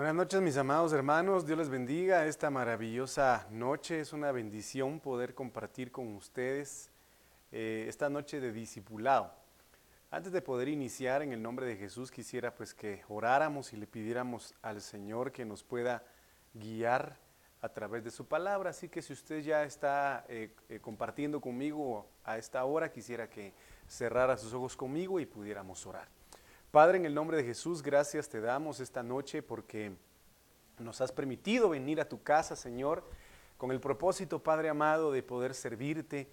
Buenas noches mis amados hermanos, Dios les bendiga esta maravillosa noche, es una bendición poder compartir con ustedes eh, esta noche de discipulado. Antes de poder iniciar en el nombre de Jesús quisiera pues que oráramos y le pidiéramos al Señor que nos pueda guiar a través de su palabra, así que si usted ya está eh, eh, compartiendo conmigo a esta hora, quisiera que cerrara sus ojos conmigo y pudiéramos orar. Padre, en el nombre de Jesús, gracias te damos esta noche porque nos has permitido venir a tu casa, Señor, con el propósito, Padre amado, de poder servirte,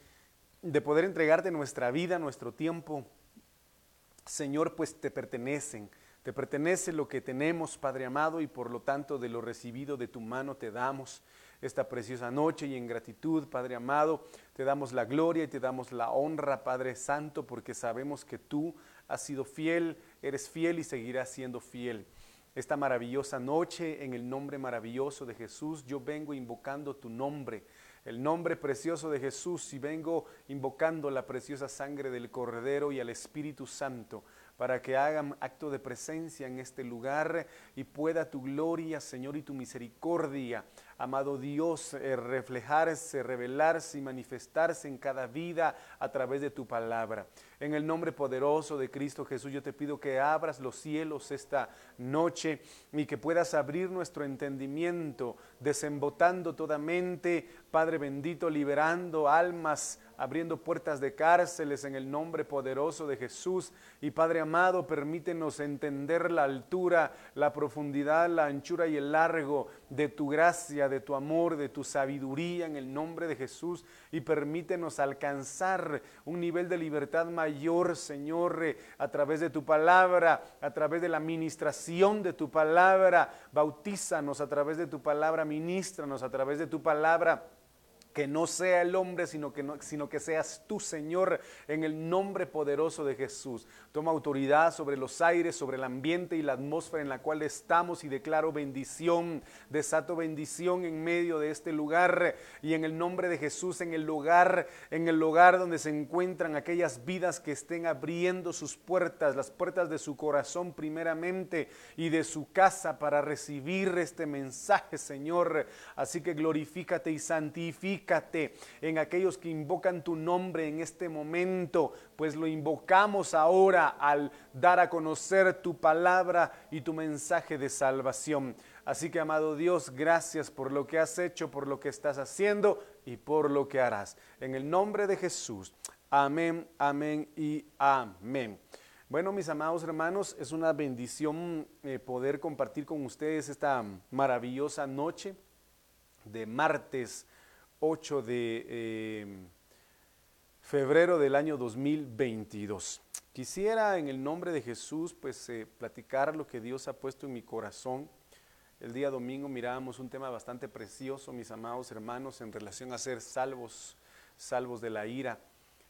de poder entregarte nuestra vida, nuestro tiempo. Señor, pues te pertenecen. Te pertenece lo que tenemos, Padre amado, y por lo tanto de lo recibido de tu mano te damos esta preciosa noche y en gratitud, Padre amado, te damos la gloria y te damos la honra, Padre Santo, porque sabemos que tú has sido fiel, eres fiel y seguirás siendo fiel. Esta maravillosa noche, en el nombre maravilloso de Jesús, yo vengo invocando tu nombre, el nombre precioso de Jesús, y vengo invocando la preciosa sangre del Cordero y al Espíritu Santo para que hagan acto de presencia en este lugar y pueda tu gloria, Señor, y tu misericordia amado Dios, eh, reflejarse, revelarse y manifestarse en cada vida a través de tu palabra. En el nombre poderoso de Cristo Jesús, yo te pido que abras los cielos esta noche y que puedas abrir nuestro entendimiento, desembotando toda mente, Padre bendito, liberando almas abriendo puertas de cárceles en el nombre poderoso de Jesús. Y Padre amado, permítenos entender la altura, la profundidad, la anchura y el largo de tu gracia, de tu amor, de tu sabiduría en el nombre de Jesús. Y permítenos alcanzar un nivel de libertad mayor, Señor, eh, a través de tu palabra, a través de la ministración de tu palabra. Bautízanos a través de tu palabra, ministranos a través de tu palabra que no sea el hombre, sino que, no, sino que seas tú, Señor, en el nombre poderoso de Jesús. Toma autoridad sobre los aires, sobre el ambiente y la atmósfera en la cual estamos y declaro bendición, desato bendición en medio de este lugar y en el nombre de Jesús, en el lugar, en el lugar donde se encuentran aquellas vidas que estén abriendo sus puertas, las puertas de su corazón primeramente y de su casa para recibir este mensaje, Señor. Así que glorifícate y santifica en aquellos que invocan tu nombre en este momento, pues lo invocamos ahora al dar a conocer tu palabra y tu mensaje de salvación. Así que, amado Dios, gracias por lo que has hecho, por lo que estás haciendo y por lo que harás. En el nombre de Jesús. Amén, amén y amén. Bueno, mis amados hermanos, es una bendición eh, poder compartir con ustedes esta maravillosa noche de martes 8 de em, febrero del año 2022. Quisiera en el nombre de Jesús pues eh, platicar lo que Dios ha puesto en mi corazón. El día domingo mirábamos un tema bastante precioso, mis amados hermanos, en relación a ser salvos, salvos de la ira.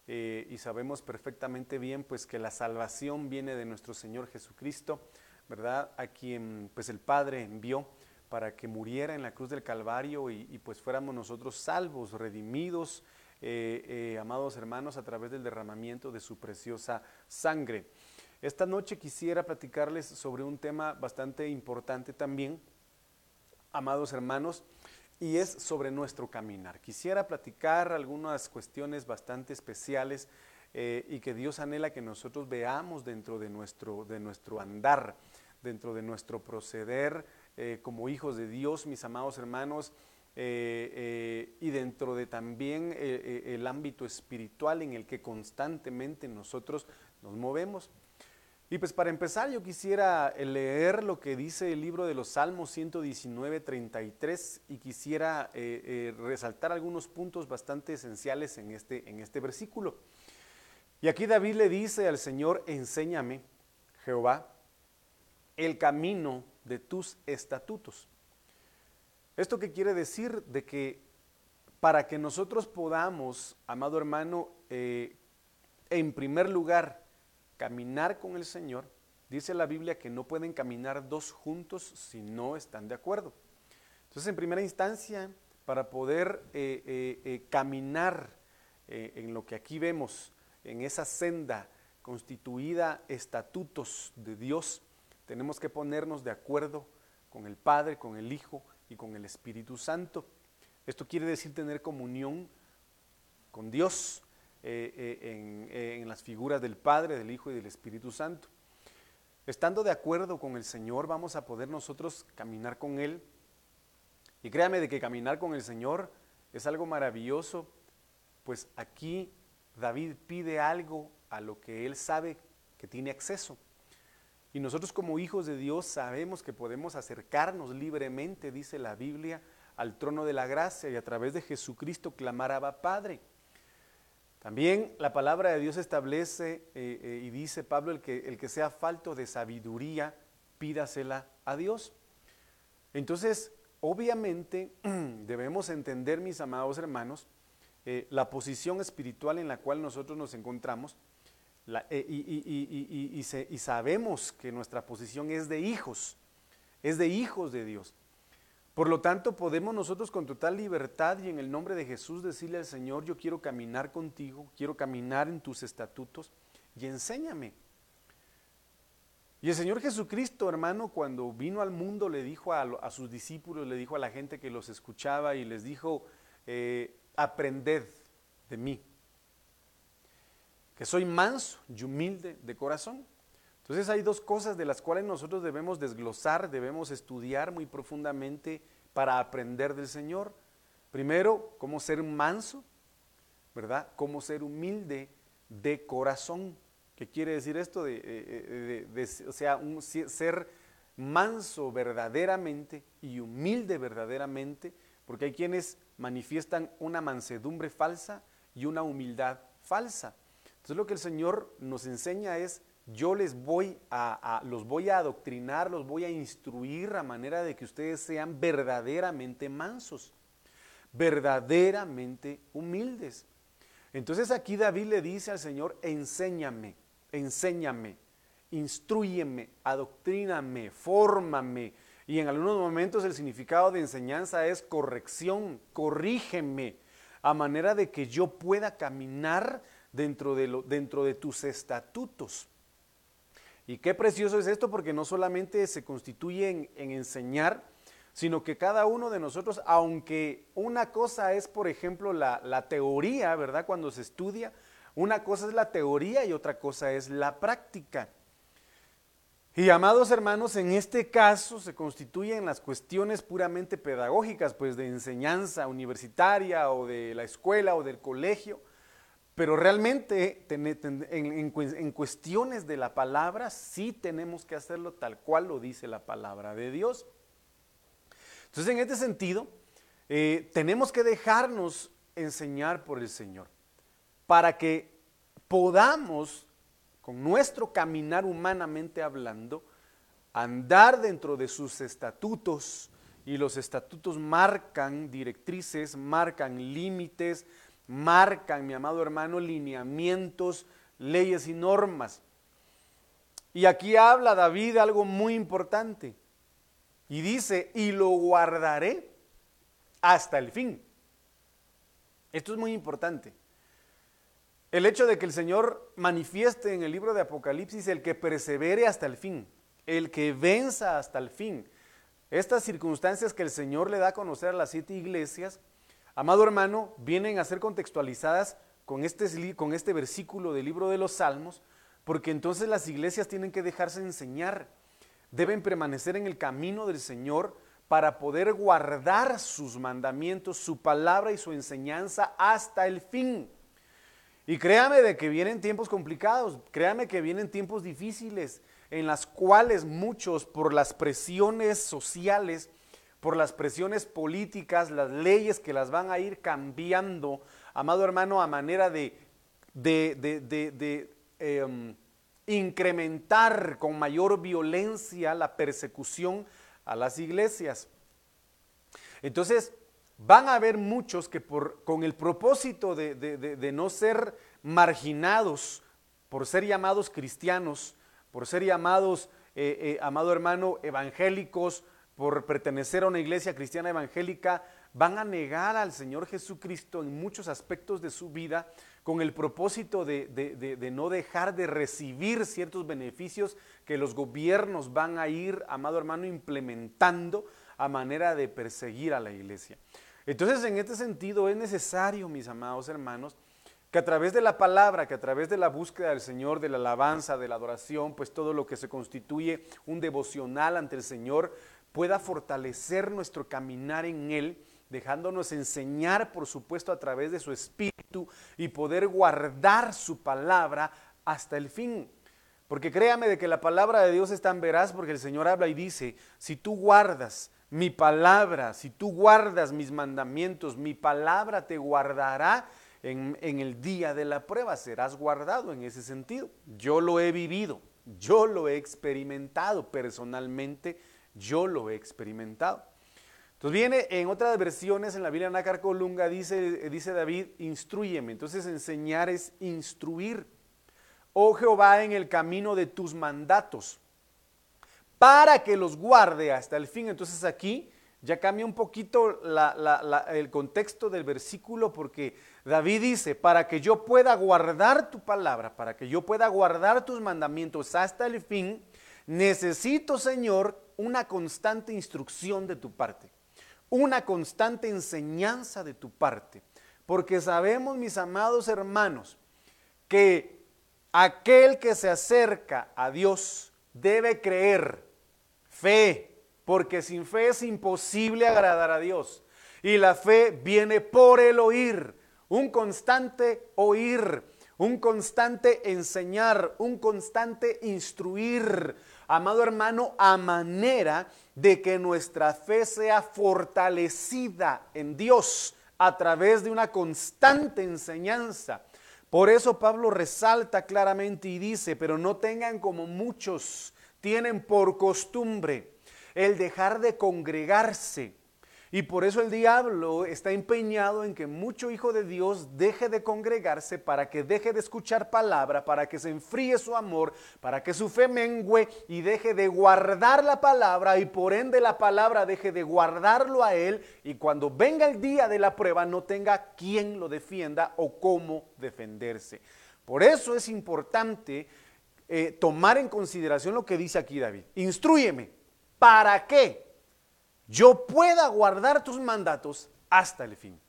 Eh, y sabemos perfectamente bien pues que la salvación viene de nuestro Señor Jesucristo, ¿verdad? A quien pues el Padre envió para que muriera en la cruz del Calvario y, pues fuéramos nosotros salvos, redimidos, eh, eh, amados hermanos, a través del derramamiento de su preciosa sangre. Esta noche quisiera platicarles sobre un tema bastante importante también, amados hermanos, y es sobre nuestro caminar. Quisiera platicar algunas cuestiones bastante especiales eh, y que Dios anhela que nosotros veamos dentro de nuestro, de nuestro andar, dentro de nuestro proceder eh, como hijos de Dios, mis amados hermanos, eh, eh, y dentro de también el ámbito espiritual en el que constantemente nosotros nos movemos. Y pues para empezar yo quisiera leer lo que dice el libro de los Salmos 119, 33 y quisiera resaltar algunos puntos bastante esenciales en este, en este versículo. Y aquí David le dice al Señor, enséñame, Jehová, el camino de tus estatutos. ¿Esto qué quiere decir? De que para que nosotros podamos, amado hermano, eh, en primer lugar, caminar con el Señor, dice la Biblia que no pueden caminar dos juntos si no están de acuerdo. Entonces, en primera instancia, para poder eh, eh, caminar en lo que aquí vemos, en esa senda constituida estatutos de Dios, tenemos que ponernos de acuerdo con el Padre, con el Hijo y con el Espíritu Santo. Esto quiere decir tener comunión con Dios eh, eh, eh, en, las figuras del Padre, del Hijo y del Espíritu Santo. Estando de acuerdo con el Señor, vamos a poder nosotros caminar con Él. Y créame de que caminar con el Señor es algo maravilloso, pues aquí David pide algo a lo que Él sabe que tiene acceso. Y nosotros como hijos de Dios sabemos que podemos acercarnos libremente, dice la Biblia, al trono de la gracia y a través de Jesucristo clamar a Padre. También la palabra de Dios establece eh, eh, y dice Pablo, el que, el que sea falto de sabiduría, pídasela a Dios. Entonces, obviamente debemos entender, mis amados hermanos, eh, la posición espiritual en la cual nosotros nos encontramos y, y sabemos que nuestra posición es de hijos, es de hijos de Dios. Por lo tanto, podemos nosotros con total libertad y en el nombre de Jesús decirle al Señor, yo quiero caminar contigo, quiero caminar en tus estatutos y enséñame. Y el Señor Jesucristo, hermano, cuando vino al mundo, le dijo a, sus discípulos, le dijo a la gente que los escuchaba y les dijo, eh, aprended de mí, que soy manso y humilde de corazón. Entonces hay dos cosas de las cuales nosotros debemos desglosar, debemos estudiar muy profundamente para aprender del Señor. Primero, cómo ser manso, ¿verdad? Cómo ser humilde de corazón. ¿Qué quiere decir esto? Eh, eh, o sea, ser manso verdaderamente y humilde verdaderamente, porque hay quienes manifiestan una mansedumbre falsa y una humildad falsa. Entonces lo que el Señor nos enseña es yo les voy a, los voy a adoctrinar, los voy a instruir a manera de que ustedes sean verdaderamente mansos, verdaderamente humildes. Entonces aquí David le dice al Señor, enséñame, enséñame, instruyeme, adoctríname, fórmame. Y en algunos momentos el significado de enseñanza es corrección, corrígeme, a manera de que yo pueda caminar dentro de, dentro de tus estatutos. Y qué precioso es esto porque no solamente se constituye en, enseñar, sino que cada uno de nosotros, aunque una cosa es, por ejemplo, la, la, teoría, ¿verdad? Cuando se estudia, una cosa es la teoría y otra cosa es la práctica. Y amados hermanos, en este caso se constituyen las cuestiones puramente pedagógicas, pues de enseñanza universitaria o de la escuela o del colegio, pero realmente en, cuestiones de la palabra sí tenemos que hacerlo tal cual lo dice la palabra de Dios. Entonces en este sentido, eh, tenemos que dejarnos enseñar por el Señor para que podamos, con nuestro caminar humanamente hablando, andar dentro de sus estatutos. Y los estatutos marcan directrices, marcan límites, marcan, mi amado hermano, lineamientos, leyes y normas. Y aquí habla David algo muy importante. Y dice, y lo guardaré hasta el fin. Esto es muy importante. El hecho de que el Señor manifieste en el libro de Apocalipsis el que persevere hasta el fin, el que venza hasta el fin. Estas circunstancias que el Señor le da a conocer a las siete iglesias amado hermano, vienen a ser contextualizadas con este, con este versículo del libro de los Salmos, porque entonces las iglesias tienen que dejarse enseñar, deben permanecer en el camino del Señor para poder guardar sus mandamientos, su palabra y su enseñanza hasta el fin. Y créame de que vienen tiempos complicados, créame que vienen tiempos difíciles en las cuales muchos por las presiones sociales por las presiones políticas, las leyes que las van a ir cambiando, amado hermano, a manera de, em, incrementar con mayor violencia la persecución a las iglesias. Entonces, van a haber muchos que por, con el propósito de, no ser marginados, por ser llamados cristianos, por ser llamados, eh, eh, amado hermano, evangélicos, por pertenecer a una iglesia cristiana evangélica, van a negar al Señor Jesucristo en muchos aspectos de su vida con el propósito de, no dejar de recibir ciertos beneficios que los gobiernos van a ir, amado hermano, implementando a manera de perseguir a la iglesia. Entonces, en este sentido, es necesario, mis amados hermanos, que a través de la palabra, que a través de la búsqueda del Señor, de la alabanza, de la adoración, pues todo lo que se constituye un devocional ante el Señor, pueda fortalecer nuestro caminar en Él dejándonos enseñar, por supuesto, a través de su espíritu y poder guardar su palabra hasta el fin. Porque créame de que la palabra de Dios es tan veraz porque el Señor habla y dice, si tú guardas mi palabra, si tú guardas mis mandamientos, mi palabra te guardará en, en, el día de la prueba, serás guardado en ese sentido. Yo lo he vivido, yo lo he experimentado personalmente, yo lo he experimentado. Entonces viene en otras versiones, en la Biblia Nácar Colunga, dice, dice David, instruyeme. Entonces enseñar es instruir. Oh Jehová, en el camino de tus mandatos, para que los guarde hasta el fin. Entonces aquí ya cambia un poquito el contexto del versículo porque David dice, para que yo pueda guardar tu palabra, para que yo pueda guardar tus mandamientos hasta el fin, necesito, Señor, una constante instrucción de tu parte una constante enseñanza de tu parte. Porque sabemos, mis amados hermanos, que aquel que se acerca a Dios debe creer, fe, porque sin fe es imposible agradar a Dios. Y la fe viene por el oír, un constante oír, un constante enseñar, un constante instruir, amado hermano, a manera de que nuestra fe sea fortalecida en Dios a través de una constante enseñanza. Por eso Pablo resalta claramente y dice, pero no tengan como muchos tienen por costumbre el dejar de congregarse y por eso el diablo está empeñado en que mucho hijo de Dios deje de congregarse para que deje de escuchar palabra, para que se enfríe su amor, para que su fe mengüe y deje de guardar la palabra y por ende la palabra deje de guardarlo a él y cuando venga el día de la prueba no tenga quien lo defienda o cómo defenderse. Por eso es importante eh, tomar en consideración lo que dice aquí David. Instruyeme. ¿Para qué? Yo pueda guardar tus mandatos hasta el fin.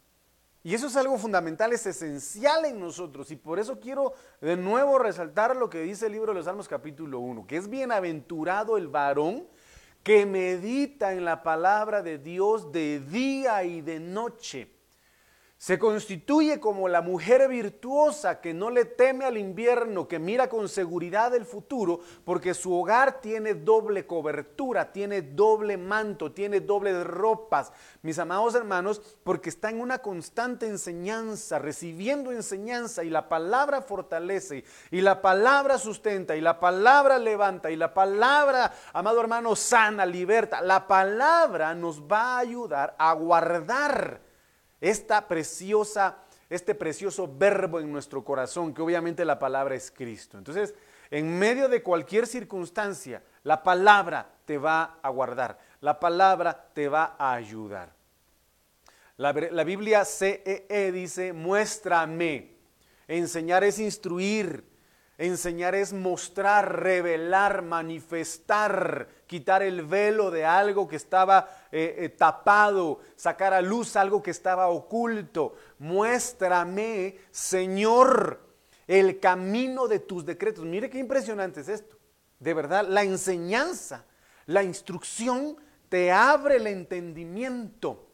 Y eso es algo fundamental, es esencial en nosotros. Y por eso quiero de nuevo resaltar lo que dice el libro de los Salmos capítulo 1, que es bienaventurado el varón que medita en la palabra de Dios de día y de noche. Se constituye como la mujer virtuosa que no le teme al invierno, que mira con seguridad el futuro, porque su hogar tiene doble cobertura, tiene doble manto, tiene dobles ropas. Mis amados hermanos, porque está en una constante enseñanza, recibiendo enseñanza y la palabra fortalece y la palabra sustenta y la palabra levanta y la palabra, amado hermano, sana, liberta. La palabra nos va a ayudar a guardar esta preciosa, este precioso verbo en nuestro corazón, que obviamente la palabra es Cristo. Entonces, en medio de cualquier circunstancia, la palabra te va a guardar, la palabra te va a ayudar. La, Biblia CEE e dice, muéstrame. Enseñar es instruir, Enseñar es mostrar, revelar, manifestar, quitar el velo de algo que estaba eh, eh, tapado, sacar a luz algo que estaba oculto. Muéstrame, Señor, el camino de tus decretos. Mire qué impresionante es esto. De verdad, la enseñanza, la instrucción te abre el entendimiento,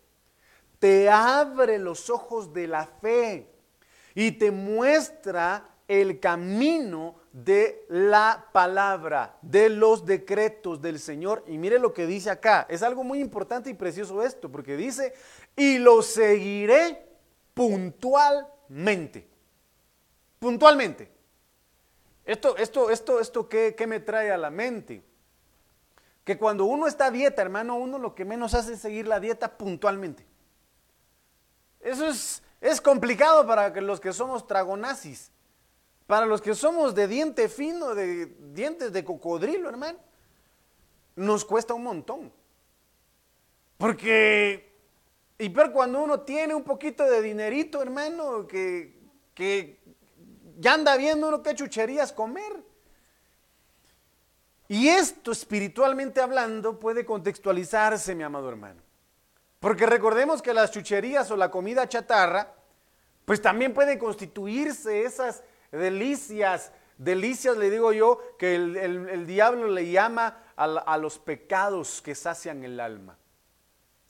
te abre los ojos de la fe y te muestra el camino de la palabra, de los decretos del Señor. Y mire lo que dice acá. Es algo muy importante y precioso esto, porque dice, y lo seguiré puntualmente. Puntualmente. Esto, esto, esto, esto, ¿qué, qué me trae a la mente? Que cuando uno está a dieta, hermano, uno lo que menos hace es seguir la dieta puntualmente. Eso es, es complicado para los que somos tragonazis. Para los que somos de diente fino, de dientes de cocodrilo, hermano, nos cuesta un montón. Porque, y peor cuando uno tiene un poquito de dinerito, hermano, que, que ya anda viendo uno qué chucherías comer. Y esto espiritualmente hablando puede contextualizarse, mi amado hermano. Porque recordemos que las chucherías o la comida chatarra, pues también pueden constituirse esas delicias, delicias le digo yo, que el, diablo le llama a, a los pecados que sacian el alma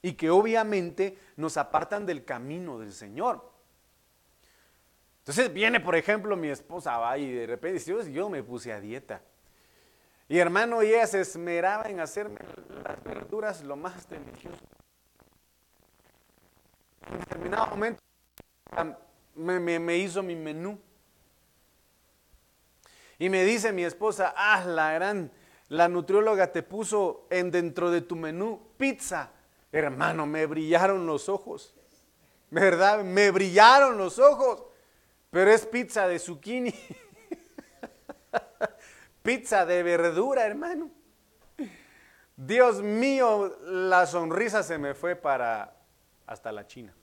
y que obviamente nos apartan del camino del Señor. Entonces viene, por ejemplo, mi esposa va y de repente dice, yo me puse a dieta. Y hermano, ella se esmeraba en hacerme las verduras lo más delicioso. En determinado momento me, hizo mi menú. Y me dice mi esposa, ah, la gran, la nutrióloga te puso en dentro de tu menú pizza. Hermano, me brillaron los ojos. ¿Verdad? Me brillaron los ojos. Pero es pizza de zucchini. pizza de verdura, hermano. Dios mío, la sonrisa se me fue para hasta la China.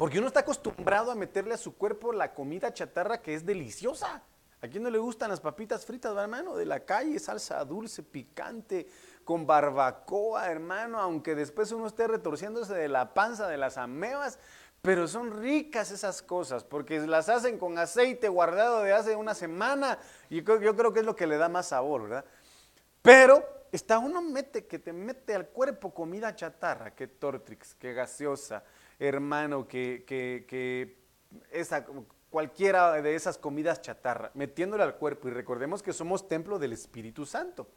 Porque uno está acostumbrado a meterle a su cuerpo la comida chatarra que es deliciosa. ¿A quién no le gustan las papitas fritas, hermano? De la calle, salsa dulce, picante, con barbacoa, hermano, aunque después uno esté retorciéndose de la panza de las amebas, pero son ricas esas cosas, porque las hacen con aceite guardado de hace una semana, y yo, creo que es lo que le da más sabor, ¿verdad? Pero está uno mete, que te mete al cuerpo comida chatarra, que tortrix, que gaseosa, hermano, que, que, que esa cualquiera de esas comidas chatarra, metiéndole al cuerpo. Y recordemos que somos templo del Espíritu Santo.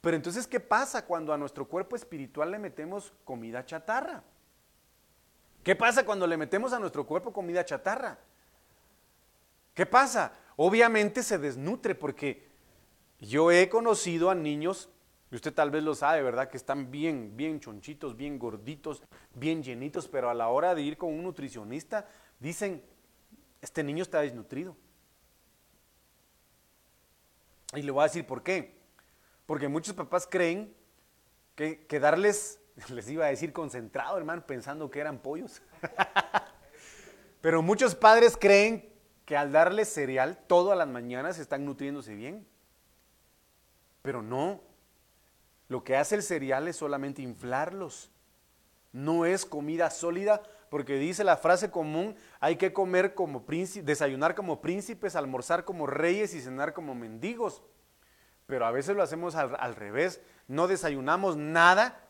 Pero entonces, ¿qué pasa cuando a nuestro cuerpo espiritual le metemos comida chatarra? ¿Qué pasa cuando le metemos a nuestro cuerpo comida chatarra? ¿Qué pasa? Obviamente se desnutre porque yo he conocido a niños, y usted tal vez lo sabe, ¿verdad? Que están bien, bien chonchitos, bien gorditos, bien llenitos, pero a la hora de ir con un nutricionista dicen, este niño está desnutrido. Y le voy a decir por qué. Porque muchos papás creen que, darles, les iba a decir concentrado, hermano, pensando que eran pollos. Pero muchos padres creen que al darles cereal todas las mañanas están nutriéndose bien. Pero no. Lo que hace el cereal es solamente inflarlos. No es comida sólida porque dice la frase común, hay que comer como príncipes, desayunar como príncipes, almorzar como reyes y cenar como mendigos. Pero a veces lo hacemos al, al revés, no desayunamos nada,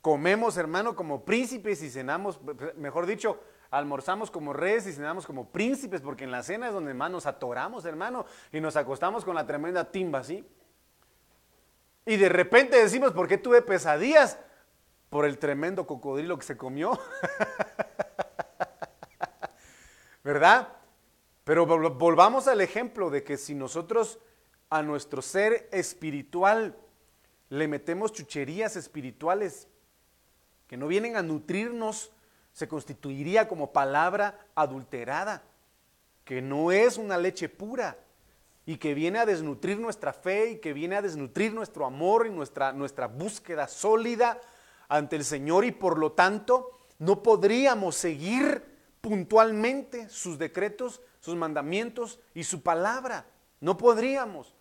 comemos hermano como príncipes y cenamos, mejor dicho, almorzamos como reyes y cenamos como príncipes, porque en la cena es donde más nos atoramos, hermano, y nos acostamos con la tremenda timba, ¿sí? Y de repente decimos, ¿por qué tuve pesadillas? por el tremendo cocodrilo que se comió. ¿Verdad? Pero volvamos al ejemplo de que si nosotros a nuestro ser espiritual le metemos chucherías espirituales que no vienen a nutrirnos, se constituiría como palabra adulterada, que no es una leche pura y que viene a desnutrir nuestra fe y que viene a desnutrir nuestro amor y nuestra, nuestra búsqueda sólida ante el Señor y por lo tanto no podríamos seguir puntualmente sus decretos, sus mandamientos y su palabra. No podríamos.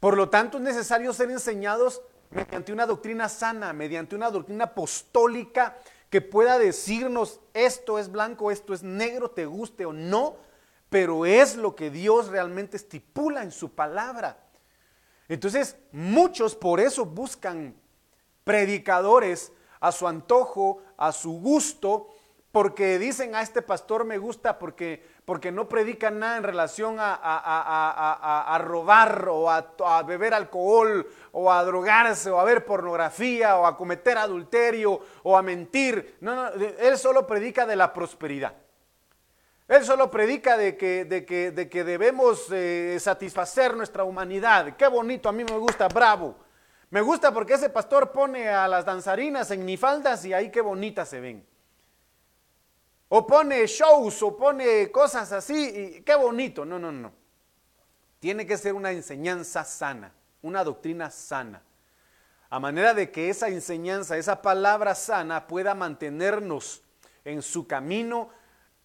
Por lo tanto es necesario ser enseñados mediante una doctrina sana, mediante una doctrina apostólica que pueda decirnos esto es blanco, esto es negro, te guste o no, pero es lo que Dios realmente estipula en su palabra. Entonces, muchos por eso buscan predicadores a su antojo, a su gusto, porque dicen a este pastor me gusta porque, porque no predica nada en relación a, a, robar o a, beber alcohol o a drogarse o a ver pornografía o a cometer adulterio o a mentir. No, no, él solo predica de la prosperidad. Él solo predica de que, de que, de que debemos eh, satisfacer nuestra humanidad. Qué bonito, a mí me gusta, bravo. Me gusta porque ese pastor pone a las danzarinas en nifaldas y ahí qué bonitas se ven. O pone shows o pone cosas así y qué bonito. No, no, no. Tiene que ser una enseñanza sana, una doctrina sana. A manera de que esa enseñanza, esa palabra sana pueda mantenernos en su camino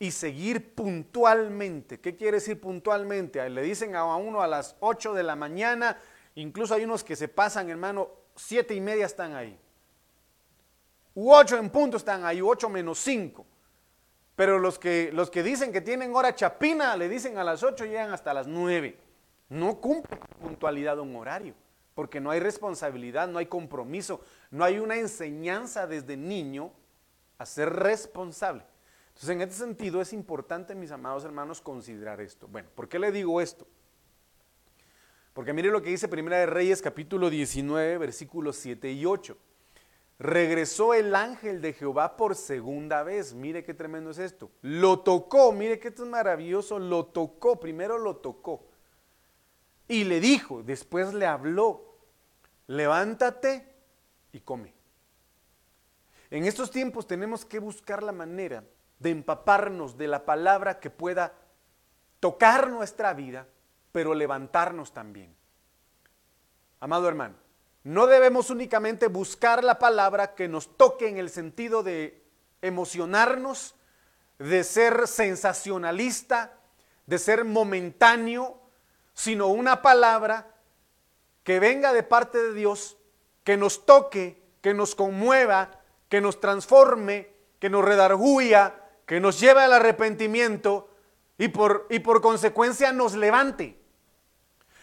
y seguir puntualmente. ¿Qué quiere decir puntualmente? Le dicen a uno a las 8 de la mañana, incluso hay unos que se pasan, hermano, siete y media están ahí. U 8 en punto están ahí, 8 menos 5. Pero los que, los que dicen que tienen hora chapina, le dicen a las 8 y llegan hasta las 9. No cumple puntualidad un horario, porque no hay responsabilidad, no hay compromiso, no hay una enseñanza desde niño a ser responsable. Entonces, en este sentido es importante, mis amados hermanos, considerar esto. Bueno, ¿por qué le digo esto? Porque mire lo que dice Primera de Reyes capítulo 19, versículos 7 y 8. Regresó el ángel de Jehová por segunda vez. Mire qué tremendo es esto. Lo tocó, mire qué es maravilloso. Lo tocó, primero lo tocó. Y le dijo, después le habló, levántate y come. En estos tiempos tenemos que buscar la manera de empaparnos de la palabra que pueda tocar nuestra vida, pero levantarnos también. Amado hermano, no debemos únicamente buscar la palabra que nos toque en el sentido de emocionarnos, de ser sensacionalista, de ser momentáneo, sino una palabra que venga de parte de Dios, que nos toque, que nos conmueva, que nos transforme, que nos redarguya, que nos lleve al arrepentimiento y por, y por consecuencia nos levante.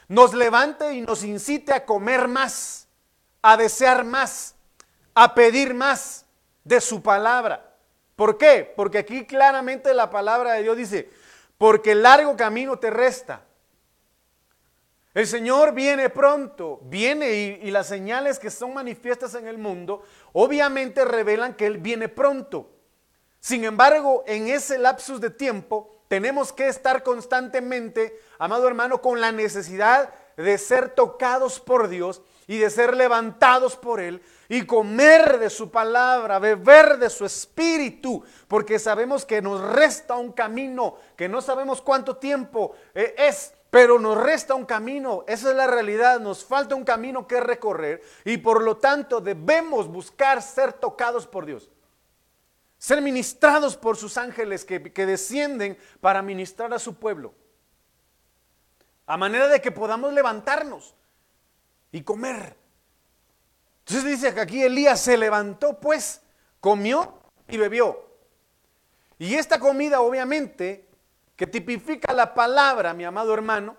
Nos levante y nos incite a comer más a desear más, a pedir más de su palabra. ¿Por qué? Porque aquí claramente la palabra de Dios dice, porque largo camino te resta. El Señor viene pronto, viene y, y, las señales que son manifiestas en el mundo obviamente revelan que Él viene pronto. Sin embargo, en ese lapsus de tiempo tenemos que estar constantemente, amado hermano, con la necesidad de ser tocados por Dios y de ser levantados por Él y comer de su palabra, beber de su espíritu, porque sabemos que nos resta un camino, que no sabemos cuánto tiempo eh, es, pero nos resta un camino, esa es la realidad, nos falta un camino que recorrer y por lo tanto debemos buscar ser tocados por Dios. Ser ministrados por sus ángeles que, que descienden para ministrar a su pueblo. A manera de que podamos levantarnos y comer. Entonces dice que aquí Elías se levantó, pues, comió y bebió. Y esta comida, obviamente, que tipifica la palabra, mi amado hermano,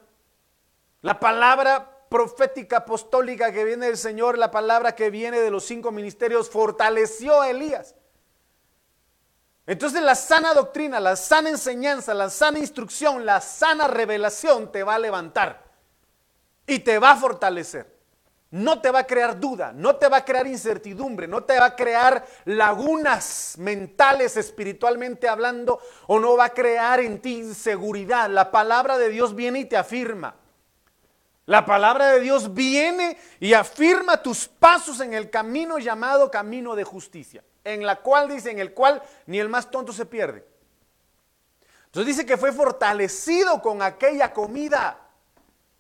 la palabra profética apostólica que viene del Señor, la palabra que viene de los cinco ministerios, fortaleció a Elías. Entonces la sana doctrina, la sana enseñanza, la sana instrucción, la sana revelación te va a levantar y te va a fortalecer. No te va a crear duda, no te va a crear incertidumbre, no te va a crear lagunas mentales espiritualmente hablando o no va a crear en ti inseguridad. La palabra de Dios viene y te afirma. La palabra de Dios viene y afirma tus pasos en el camino llamado camino de justicia en la cual dice, en el cual ni el más tonto se pierde. Entonces dice que fue fortalecido con aquella comida.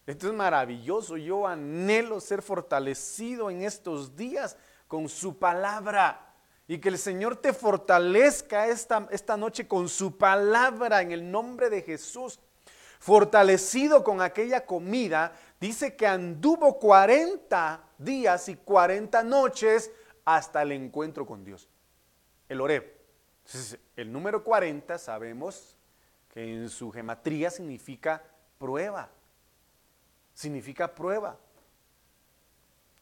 Esto es maravilloso. Yo anhelo ser fortalecido en estos días con su palabra. Y que el Señor te fortalezca esta, esta noche con su palabra en el nombre de Jesús. Fortalecido con aquella comida, dice que anduvo 40 días y 40 noches hasta el encuentro con Dios. El Oreb. Entonces, el número 40 sabemos que en su gematría significa prueba. Significa prueba.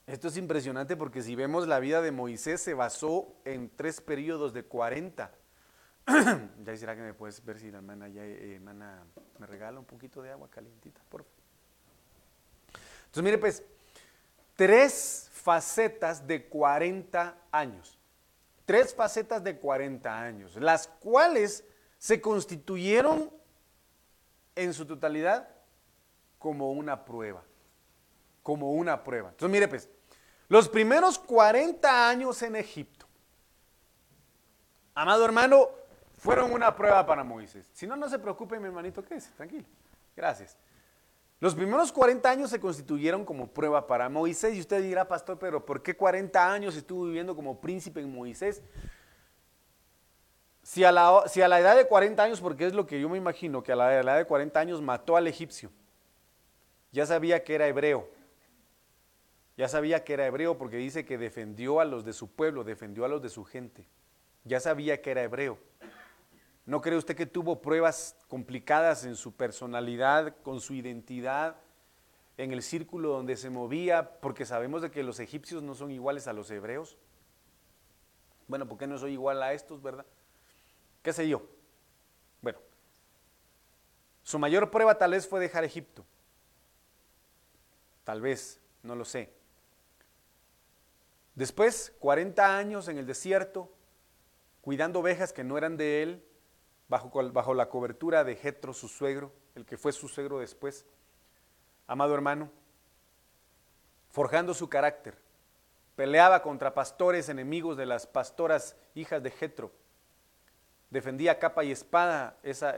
Esto es impresionante porque si vemos la vida de Moisés se basó en tres periodos de 40. ya será que me puedes ver si la hermana ya eh, hermana, me regala un poquito de agua calientita, por favor. Entonces, mire pues, tres facetas de 40 años. Tres facetas de 40 años, las cuales se constituyeron en su totalidad como una prueba. Como una prueba. Entonces, mire pues, los primeros 40 años en Egipto, amado hermano, fueron una prueba para Moisés. Si no, no se preocupe, mi hermanito, ¿qué es? Tranquilo. Gracias. Los primeros 40 años se constituyeron como prueba para Moisés y usted dirá, pastor, pero ¿por qué 40 años estuvo viviendo como príncipe en Moisés? Si a, la, si a la edad de 40 años, porque es lo que yo me imagino, que a la edad de 40 años mató al egipcio, ya sabía que era hebreo. Ya sabía que era hebreo porque dice que defendió a los de su pueblo, defendió a los de su gente. Ya sabía que era hebreo. ¿No cree usted que tuvo pruebas complicadas en su personalidad, con su identidad, en el círculo donde se movía? Porque sabemos de que los egipcios no son iguales a los hebreos. Bueno, ¿por qué no soy igual a estos, verdad? ¿Qué sé yo? Bueno, su mayor prueba tal vez fue dejar Egipto. Tal vez, no lo sé. Después, 40 años en el desierto, cuidando ovejas que no eran de él, bajo, bajo la cobertura de Jetro, su suegro, el que fue su suegro después. Amado hermano, forjando su carácter, peleaba contra pastores enemigos de las pastoras hijas de Jetro, defendía capa y espada esa,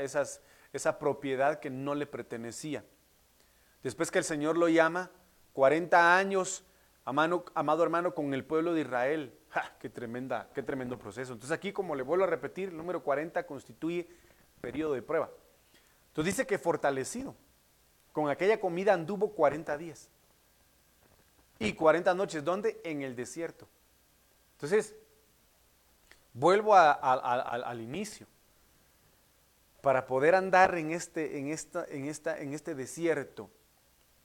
esa propiedad que no le pertenecía. Después que el Señor lo llama, 40 años, amado hermano, con el pueblo de Israel. ¡Qué, tremenda, ¡Qué tremendo proceso! Entonces aquí, como le vuelvo a repetir, el número 40 constituye periodo de prueba. Entonces dice que fortalecido. Con aquella comida anduvo 40 días. Y 40 noches, ¿dónde? En el desierto. Entonces, vuelvo al inicio. Para poder andar en este, en, esta, en, esta, en este desierto,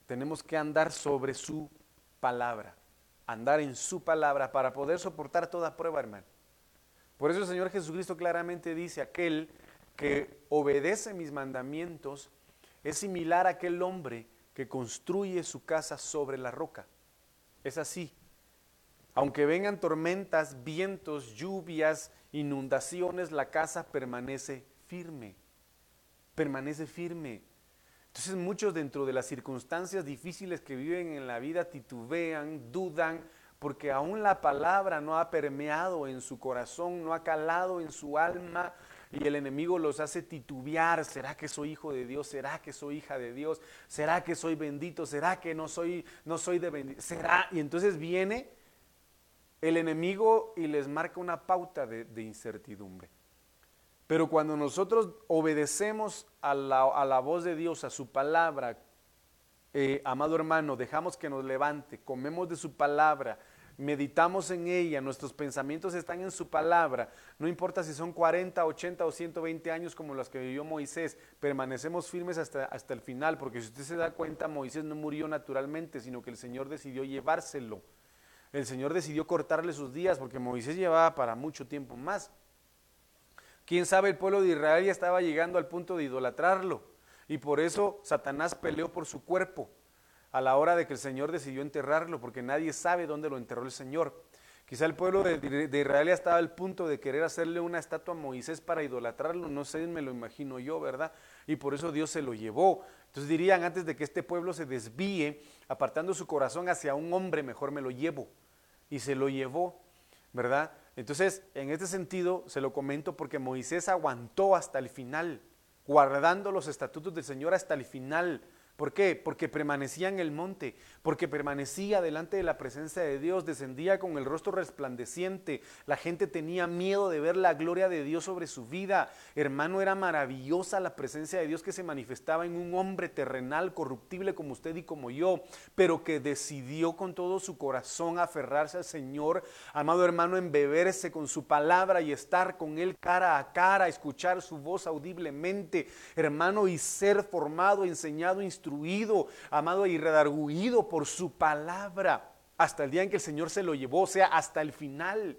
tenemos que andar sobre su palabra, andar en su palabra para poder soportar toda prueba, hermano. Por eso el Señor Jesucristo claramente dice, aquel que obedece mis mandamientos es similar a aquel hombre que construye su casa sobre la roca. Es así. Aunque vengan tormentas, vientos, lluvias, inundaciones, la casa permanece firme. Permanece firme. Entonces muchos dentro de las circunstancias difíciles que viven en la vida titubean, dudan, porque aún la palabra no ha permeado en su corazón, no ha calado en su alma y el enemigo los hace titubear. ¿Será que soy hijo de Dios? ¿Será que soy hija de Dios? ¿Será que soy bendito? ¿Será que no soy, no soy de bendito? ¿Será? Y entonces viene el enemigo y les marca una pauta de incertidumbre. Pero cuando nosotros obedecemos a la, voz de Dios, a su palabra, eh, amado hermano, dejamos que nos levante, comemos de su palabra, meditamos en ella, nuestros pensamientos están en su palabra, no importa si son 40, 80 o 120 años como los que vivió Moisés, permanecemos firmes hasta, hasta el final, porque si usted se da cuenta, Moisés no murió naturalmente, sino que el Señor decidió llevárselo. El Señor decidió cortarle sus días, porque Moisés llevaba para mucho tiempo más. Quién sabe, el pueblo de Israel ya estaba llegando al punto de idolatrarlo. Y por eso Satanás peleó por su cuerpo a la hora de que el Señor decidió enterrarlo, porque nadie sabe dónde lo enterró el Señor. Quizá el pueblo de, Israel ya estaba al punto de querer hacerle una estatua a Moisés para idolatrarlo, no sé, me lo imagino yo, ¿verdad? Y por eso Dios se lo llevó. Entonces dirían, antes de que este pueblo se desvíe, apartando su corazón hacia un hombre, mejor me lo llevo. Y se lo llevó, ¿verdad? Entonces, en este sentido, se lo comento porque Moisés aguantó hasta el final, guardando los estatutos del Señor hasta el final. ¿Por qué? Porque permanecía en el monte, porque permanecía delante de la presencia de Dios, descendía con el rostro resplandeciente, la gente tenía miedo de ver la gloria de Dios sobre su vida. Hermano, era maravillosa la presencia de Dios que se manifestaba en un hombre terrenal, corruptible como usted y como yo, pero que decidió con todo su corazón aferrarse al Señor, amado hermano, embeberse con su palabra y estar con Él cara a cara, escuchar su voz audiblemente, hermano, y ser formado, enseñado, instruido amado y redarguido por su palabra, hasta el día en que el Señor se lo llevó, o sea, hasta el final.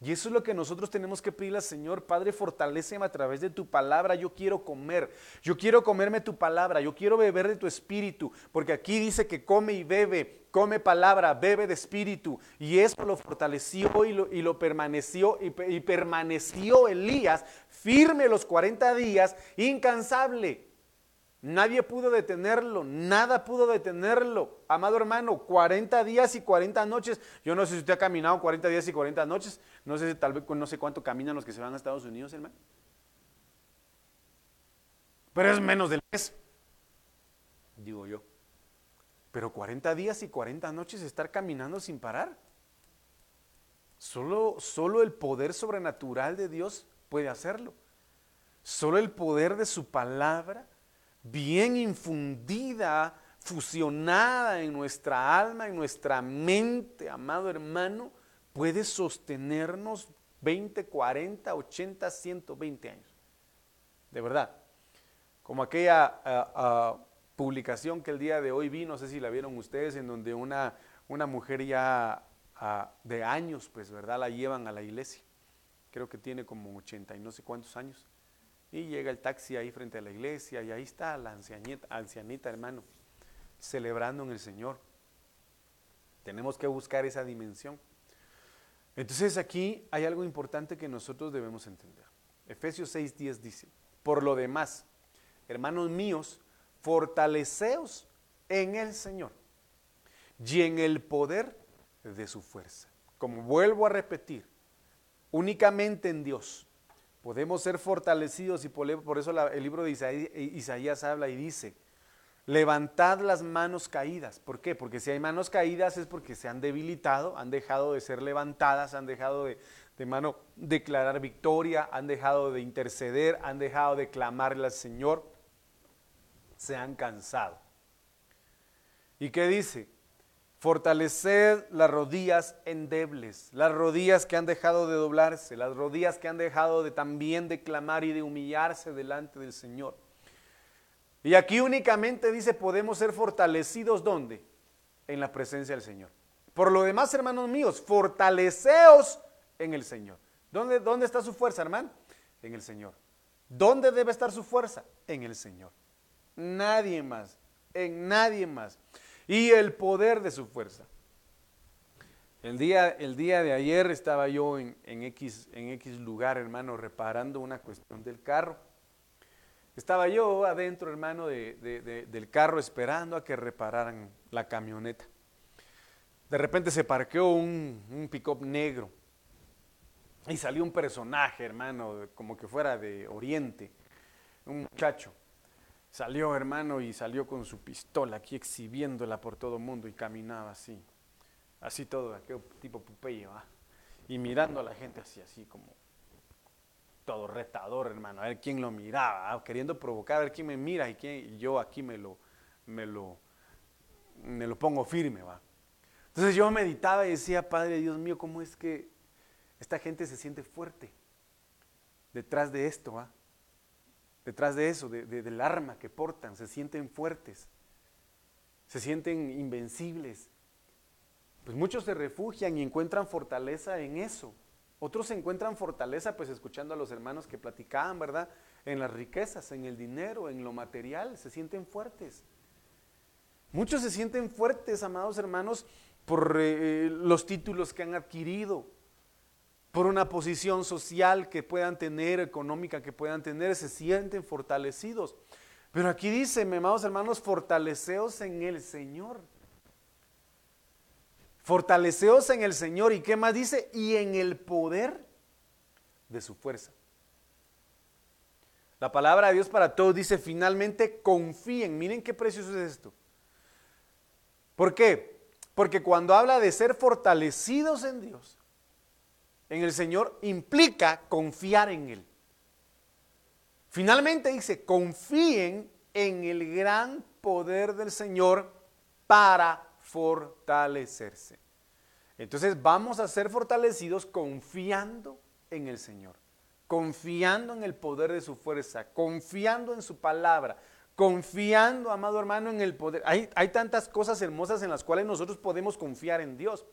Y eso es lo que nosotros tenemos que pedirle al Señor, Padre, fortaleceme a través de tu palabra, yo quiero comer, yo quiero comerme tu palabra, yo quiero beber de tu espíritu, porque aquí dice que come y bebe, come palabra, bebe de espíritu, y eso lo fortaleció y lo, y lo permaneció, y, y permaneció Elías firme los 40 días, incansable. Nadie pudo detenerlo, nada pudo detenerlo. Amado hermano, 40 días y 40 noches. Yo no sé si usted ha caminado 40 días y 40 noches. No sé, tal vez no sé cuánto caminan los que se van a Estados Unidos, hermano. Pero es menos del mes, digo yo. Pero 40 días y 40 noches estar caminando sin parar. Solo, solo el poder sobrenatural de Dios puede hacerlo. Solo el poder de su palabra, bien infundida, fusionada en nuestra alma, en nuestra mente, amado hermano, puede sostenernos 20, 40, 80, 120 años. De verdad. Como aquella ah, ah, publicación que el día de hoy vi, no sé si la vieron ustedes, en donde una, una mujer ya ah, de años, pues, ¿verdad? La llevan a la iglesia. Creo que tiene como 80 y no sé cuántos años. Y llega el taxi ahí frente a la iglesia y ahí está la ancianita, ancianita hermano, celebrando en el Señor. Tenemos que buscar esa dimensión. Entonces aquí hay algo importante que nosotros debemos entender. Efesios 6:10 dice, por lo demás, hermanos míos, fortaleceos en el Señor y en el poder de su fuerza. Como vuelvo a repetir, únicamente en Dios podemos ser fortalecidos y por eso el libro de Isaías, habla y dice, levantad las manos caídas. ¿Por qué? Porque si hay manos caídas es porque se han debilitado, han dejado de ser levantadas, han dejado de, de mano declarar victoria, han dejado de interceder, han dejado de clamarle al Señor, se han cansado. ¿Y qué dice? Fortaleced las rodillas endebles, las rodillas que han dejado de doblarse, las rodillas que han dejado de también de clamar y de humillarse delante del Señor. Y aquí únicamente dice, podemos ser fortalecidos ¿dónde? En la presencia del Señor. Por lo demás, hermanos míos, fortaleceos en el Señor. ¿Dónde, ¿Dónde está su fuerza, hermano? En el Señor. ¿Dónde debe estar su fuerza? En el Señor. Nadie más. En nadie más. Y el poder de su fuerza. El día, el día de ayer estaba yo en, X, en X lugar, hermano, reparando una cuestión del carro. Estaba yo adentro, hermano, del carro esperando a que repararan la camioneta. De repente se parqueó un, un pick-up negro y salió un personaje, hermano, como que fuera de Oriente, un muchacho. Salió, hermano, y salió con su pistola aquí exhibiéndola por todo el mundo y caminaba así, así todo, aquel tipo Popeye, ¿va? Y mirando a la gente así, así como todo retador, hermano, a ver quién lo miraba, queriendo provocar, a ver quién me mira y, quién, yo aquí me lo, me lo, me lo pongo firme, va. Entonces yo meditaba y decía, Padre Dios mío, ¿cómo es que esta gente se siente fuerte detrás de esto, ¿va? Detrás de eso, del arma que portan, se sienten fuertes, se sienten invencibles. Pues muchos se refugian y encuentran fortaleza en eso. Otros encuentran fortaleza pues escuchando a los hermanos que platicaban, ¿verdad? En las riquezas, en el dinero, en lo material, se sienten fuertes. Muchos se sienten fuertes, amados hermanos, por eh, los títulos que han adquirido, por una posición social que puedan tener, económica que puedan tener, se sienten fortalecidos. Pero aquí dice, mi amados hermanos, fortaleceos en el Señor. Fortaleceos en el Señor. ¿Y qué más dice? Y en el poder de su fuerza. La palabra de Dios para todos dice finalmente confíen. Miren qué precioso es esto. ¿Por qué? Porque cuando habla de ser fortalecidos en Dios, en el Señor implica confiar en Él. Finalmente dice, confíen en el gran poder del Señor para fortalecerse. Entonces vamos a ser fortalecidos confiando en el Señor, confiando en el poder de su fuerza, confiando en su palabra, confiando, amado hermano, en el poder. Hay, hay tantas cosas hermosas en las cuales nosotros podemos confiar en Dios.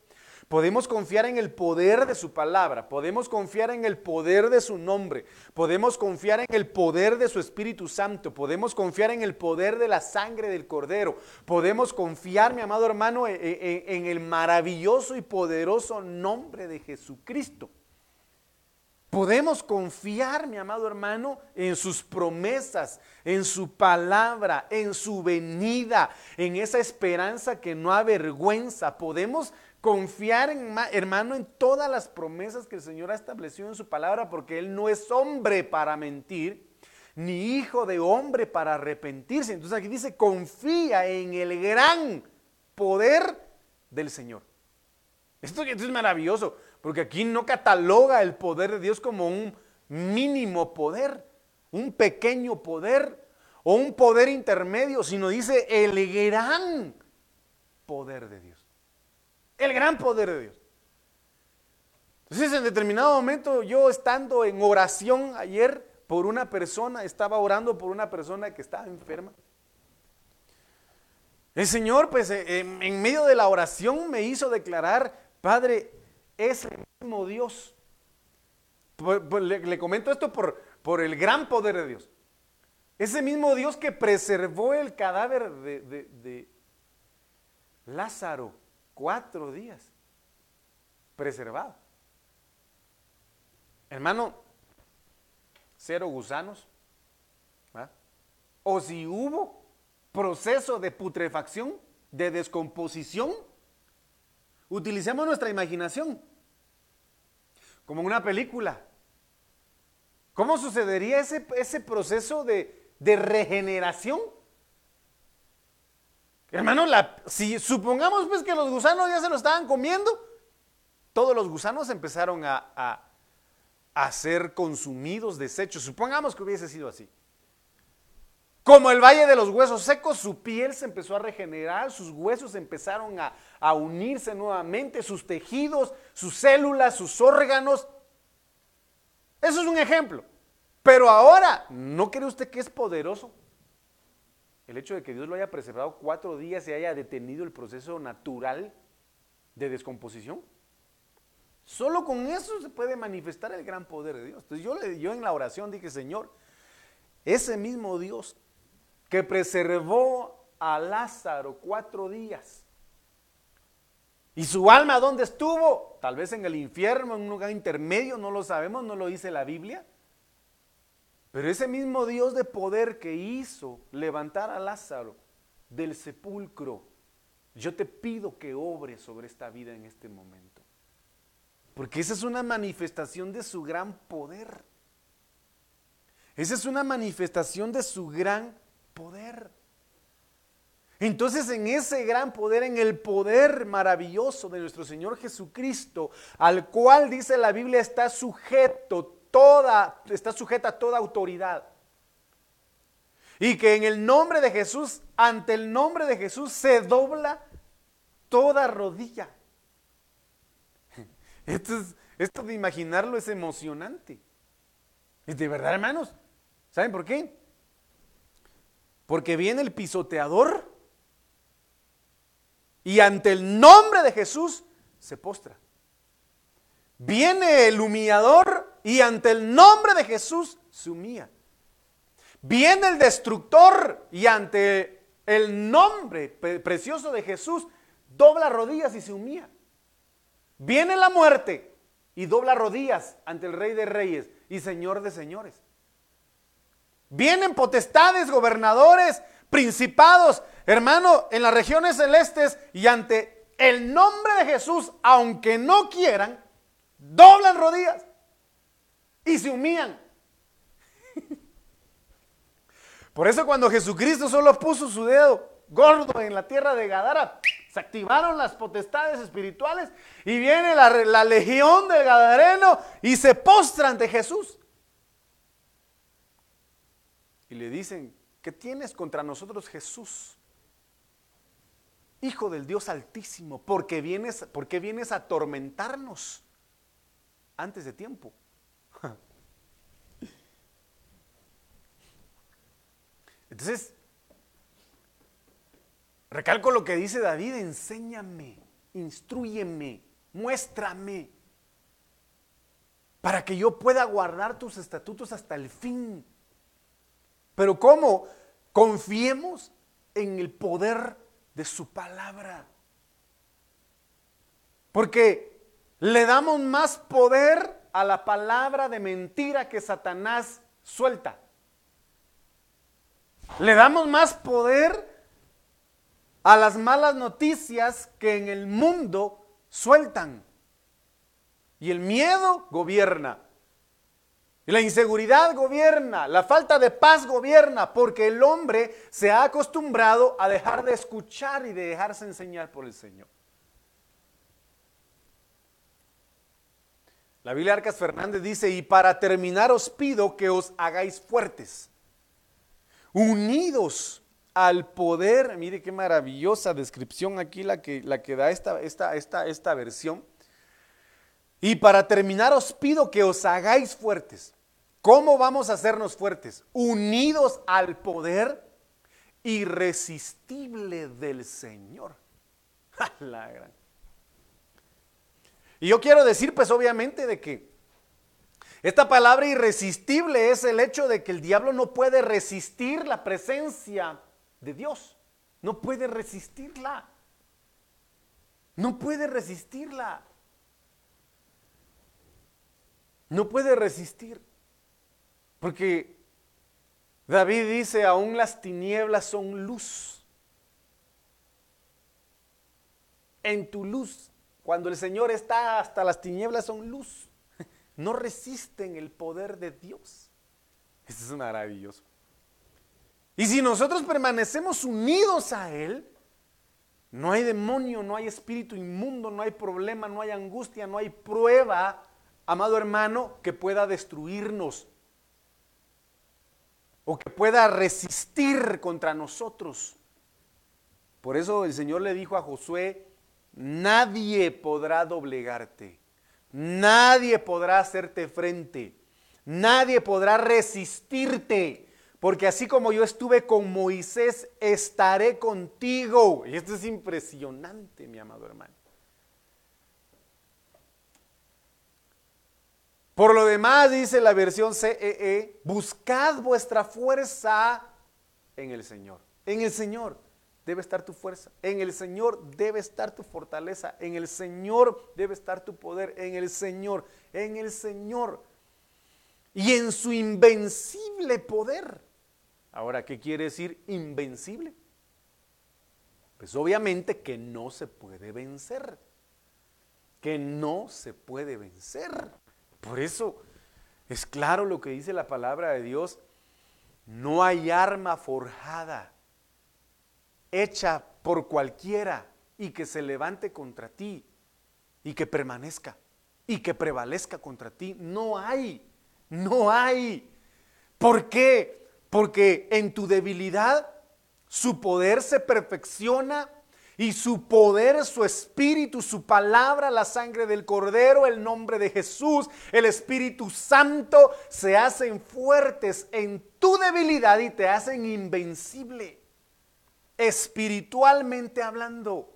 Podemos confiar en el poder de su palabra, podemos confiar en el poder de su nombre, podemos confiar en el poder de su Espíritu Santo, podemos confiar en el poder de la sangre del Cordero, podemos confiar, mi amado hermano, e, e, e, en, el maravilloso y poderoso nombre de Jesucristo. Podemos confiar, mi amado hermano, en sus promesas, en su palabra, en su venida, en esa esperanza que no avergüenza. Podemos confiar, en, hermano, en todas las promesas que el Señor ha establecido en su palabra, porque Él no es hombre para mentir, ni hijo de hombre para arrepentirse. Entonces aquí dice, confía en el gran poder del Señor. Esto, es maravilloso, porque aquí no cataloga el poder de Dios como un mínimo poder, un pequeño poder o un poder intermedio, sino dice el gran poder de Dios. El gran poder de Dios. Entonces, en determinado momento, yo estando en oración ayer por una persona, estaba orando por una persona que estaba enferma. El Señor, pues, eh, en medio de la oración me hizo declarar, Padre, es el mismo Dios. Le, comento esto por, por el gran poder de Dios. Ese mismo Dios que preservó el cadáver de, de Lázaro cuatro días. Preservado. Hermano, cero gusanos. O si hubo proceso de putrefacción, de descomposición, utilicemos nuestra imaginación. Como una película. ¿Cómo sucedería ese, ese proceso de, de regeneración? Hermano, si supongamos pues que los gusanos ya se lo estaban comiendo, todos los gusanos empezaron a, a, ser consumidos, desechos. Supongamos que hubiese sido así. Como el valle de los huesos secos, su piel se empezó a regenerar, sus huesos empezaron a, a, unirse nuevamente, sus tejidos, sus células, sus órganos. Eso es un ejemplo. Pero ahora, ¿no cree usted que es poderoso? El hecho de que Dios lo haya preservado cuatro días y haya detenido el proceso natural de descomposición. Solo con eso se puede manifestar el gran poder de Dios. Entonces yo, le, yo en la oración dije, Señor, ese mismo Dios que preservó a Lázaro cuatro días. ¿Y su alma dónde estuvo? Tal vez en el infierno, en un lugar intermedio, no lo sabemos, no lo dice la Biblia. Pero ese mismo Dios de poder que hizo levantar a Lázaro del sepulcro, yo te pido que obre sobre esta vida en este momento. Porque esa es una manifestación de su gran poder. Esa es una manifestación de su gran poder. Entonces en ese gran poder, en el poder maravilloso de nuestro Señor Jesucristo, al cual dice la Biblia está sujeto toda, está sujeta a toda autoridad. Y que en el nombre de Jesús, ante el nombre de Jesús, se dobla toda rodilla. Esto, de imaginarlo es emocionante. Y de verdad, hermanos, ¿saben por qué? Porque viene el pisoteador y ante el nombre de Jesús se postra. Viene el humillador y ante el nombre de Jesús se humilla. Viene el destructor y ante el nombre precioso de Jesús dobla rodillas y se humilla. Viene la muerte y dobla rodillas ante el Rey de Reyes y Señor de Señores. Vienen potestades, gobernadores, principados, hermano, en las regiones celestes y ante el nombre de Jesús, aunque no quieran, doblan rodillas y se humillan. Por eso cuando Jesucristo solo puso su dedo gordo en la tierra de Gadara, se activaron las potestades espirituales y viene la, la legión del Gadareno y se postra ante Jesús. Y le dicen, ¿qué tienes contra nosotros Jesús? Hijo del Dios Altísimo, porque vienes, porque vienes a atormentarnos antes de tiempo. Entonces, recalco lo que dice David, enséñame, instruyeme, muéstrame, para que yo pueda guardar tus estatutos hasta el fin. Pero ¿cómo? Confiemos en el poder de su palabra. Porque le damos más poder a la palabra de mentira que Satanás suelta. Le damos más poder a las malas noticias que en el mundo sueltan. Y el miedo gobierna. Y la inseguridad gobierna, la falta de paz gobierna, porque el hombre se ha acostumbrado a dejar de escuchar y de dejarse enseñar por el Señor. La Biblia Arcas Fernández dice, y para terminar os pido que os hagáis fuertes, unidos al poder, mire qué maravillosa descripción aquí la que, la que da esta, esta, esta, esta versión. Y para terminar os pido que os hagáis fuertes. ¿Cómo vamos a hacernos fuertes? Unidos al poder irresistible del Señor. La gran. Y yo quiero decir, pues obviamente, de que esta palabra irresistible es el hecho de que el diablo no puede resistir la presencia de Dios. No puede resistirla. No puede resistirla. No puede resistir. Porque David dice, aún las tinieblas son luz. En tu luz cuando el Señor está hasta las tinieblas son luz. No resisten el poder de Dios. Eso es maravilloso. Y si nosotros permanecemos unidos a Él, no hay demonio, no hay espíritu inmundo, no hay problema, no hay angustia, no hay prueba, amado hermano, que pueda destruirnos o que pueda resistir contra nosotros. Por eso el Señor le dijo a Josué, Nadie podrá doblegarte. Nadie podrá hacerte frente. Nadie podrá resistirte. Porque así como yo estuve con Moisés, estaré contigo. Y esto es impresionante, mi amado hermano. Por lo demás, dice la versión CEE, e, buscad vuestra fuerza en el Señor. En el Señor debe estar tu fuerza, en el Señor debe estar tu fortaleza, en el Señor debe estar tu poder, en el Señor, en el Señor y en su invencible poder. Ahora, ¿qué quiere decir invencible? Pues obviamente que no se puede vencer, que no se puede vencer. Por eso es claro lo que dice la palabra de Dios, no hay arma forjada hecha por cualquiera y que se levante contra ti y que permanezca y que prevalezca contra ti. No hay, no hay. ¿Por qué? Porque en tu debilidad su poder se perfecciona y su poder, su espíritu, su palabra, la sangre del cordero, el nombre de Jesús, el Espíritu Santo se hacen fuertes en tu debilidad y te hacen invencible espiritualmente hablando.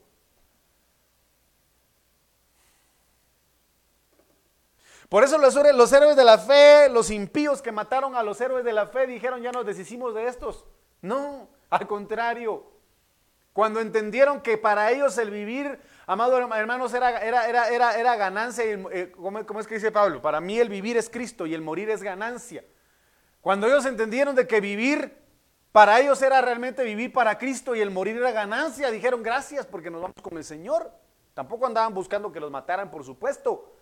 Por eso los, héroes de la fe, los impíos que mataron a los héroes de la fe, dijeron ya nos deshicimos de estos. No, al contrario. Cuando entendieron que para ellos el vivir, amados hermanos, era, era, era, era ganancia, eh, ¿cómo es que dice Pablo? Para mí el vivir es Cristo y el morir es ganancia. Cuando ellos entendieron de que vivir para ellos era realmente vivir para Cristo y el morir era ganancia. Dijeron gracias porque nos vamos con el Señor. Tampoco andaban buscando que los mataran, por supuesto.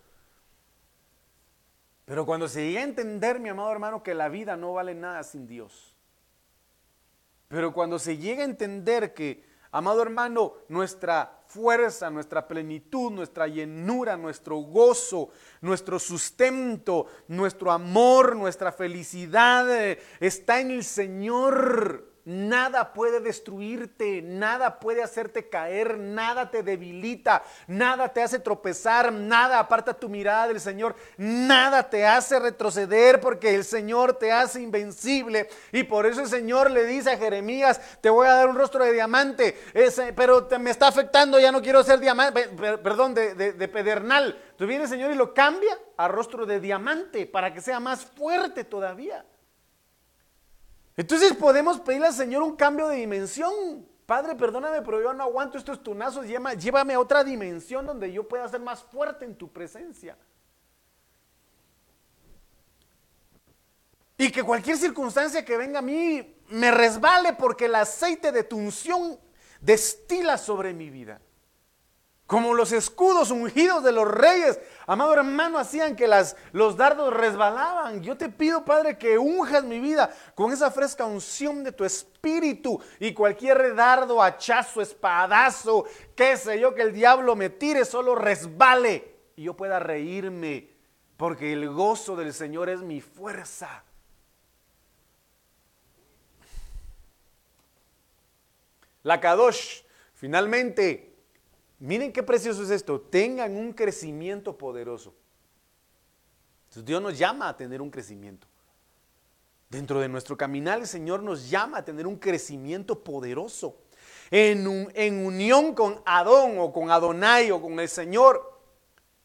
Pero cuando se llega a entender, mi amado hermano, que la vida no vale nada sin Dios. Pero cuando se llega a entender que, amado hermano, nuestra fuerza, nuestra plenitud, nuestra llenura, nuestro gozo, nuestro sustento, nuestro amor, nuestra felicidad eh, está en el Señor. Nada puede destruirte, nada puede hacerte caer, nada te debilita, nada te hace tropezar, nada aparta tu mirada del Señor, nada te hace retroceder porque el Señor te hace invencible. Y por eso el Señor le dice a Jeremías, te voy a dar un rostro de diamante, pero me está afectando, ya no quiero ser diamante, perdón, de, de pedernal. Entonces viene el Señor y lo cambia a rostro de diamante para que sea más fuerte todavía. Entonces podemos pedirle al Señor un cambio de dimensión. Padre, perdóname, pero yo no aguanto estos tunazos. Llévame a otra dimensión donde yo pueda ser más fuerte en tu presencia. Y que cualquier circunstancia que venga a mí me resbale porque el aceite de tu unción destila sobre mi vida como los escudos ungidos de los reyes. Amado hermano, hacían que las, los dardos resbalaban. Yo te pido, Padre, que unjas mi vida con esa fresca unción de tu espíritu y cualquier dardo, hachazo, espadazo, qué sé yo, que el diablo me tire, solo resbale y yo pueda reírme porque el gozo del Señor es mi fuerza. La Kadosh, finalmente, miren qué precioso es esto, tengan un crecimiento poderoso. Dios nos llama a tener un crecimiento. Dentro de nuestro caminar el Señor nos llama a tener un crecimiento poderoso. En, en unión con Adón o con Adonai o con el Señor.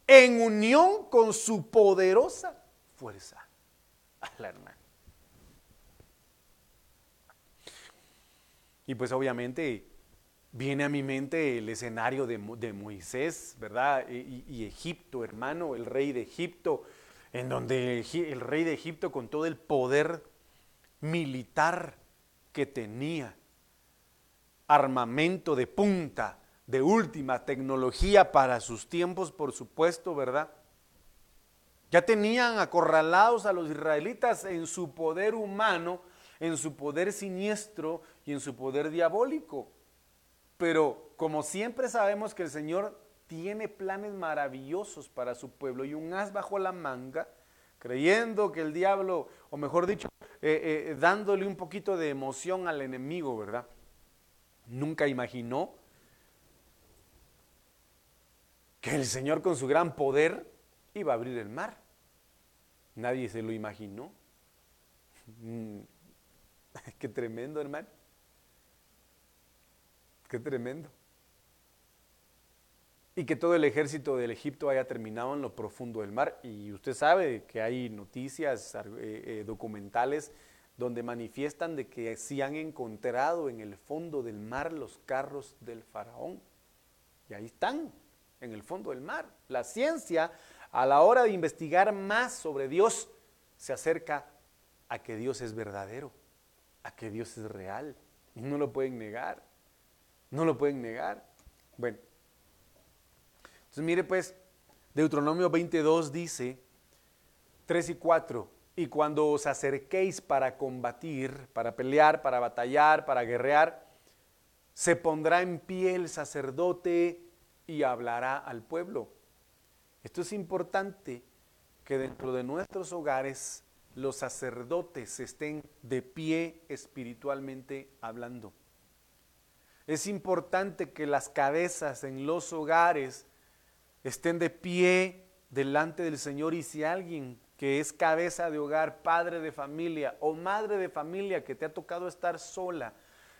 En unión con su poderosa fuerza. la hermana. Y pues obviamente viene a mi mente el escenario de, Moisés, ¿verdad? Y, Egipto, hermano, el rey de Egipto, en donde el rey de Egipto con todo el poder militar que tenía, armamento de punta, de última tecnología para sus tiempos, por supuesto, ¿verdad? Ya tenían acorralados a los israelitas en su poder humano, en su poder siniestro y en su poder diabólico. Pero como siempre sabemos que el Señor tiene planes maravillosos para su pueblo y un as bajo la manga, creyendo que el diablo, o mejor dicho, eh, eh, dándole un poquito de emoción al enemigo, ¿verdad? Nunca imaginó que el Señor con su gran poder iba a abrir el mar. Nadie se lo imaginó. Mm, qué tremendo, hermano. Qué tremendo y que todo el ejército del Egipto haya terminado en lo profundo del mar. Y usted sabe que hay noticias eh, eh, documentales donde manifiestan de que sí han encontrado en el fondo del mar los carros del faraón. Y ahí están, en el fondo del mar. La ciencia, a la hora de investigar más sobre Dios, se acerca a que Dios es verdadero, a que Dios es real. Y no lo pueden negar, no lo pueden negar. Bueno, entonces mire pues, Deuteronomio 22 dice, 3 y 4, y cuando os acerquéis para combatir, para pelear, para batallar, para guerrear, se pondrá en pie el sacerdote y hablará al pueblo. Esto es importante que dentro de nuestros hogares los sacerdotes estén de pie espiritualmente hablando. Es importante que las cabezas en los hogares estén de pie delante del Señor y si alguien que es cabeza de hogar, padre de familia o madre de familia que te ha tocado estar sola,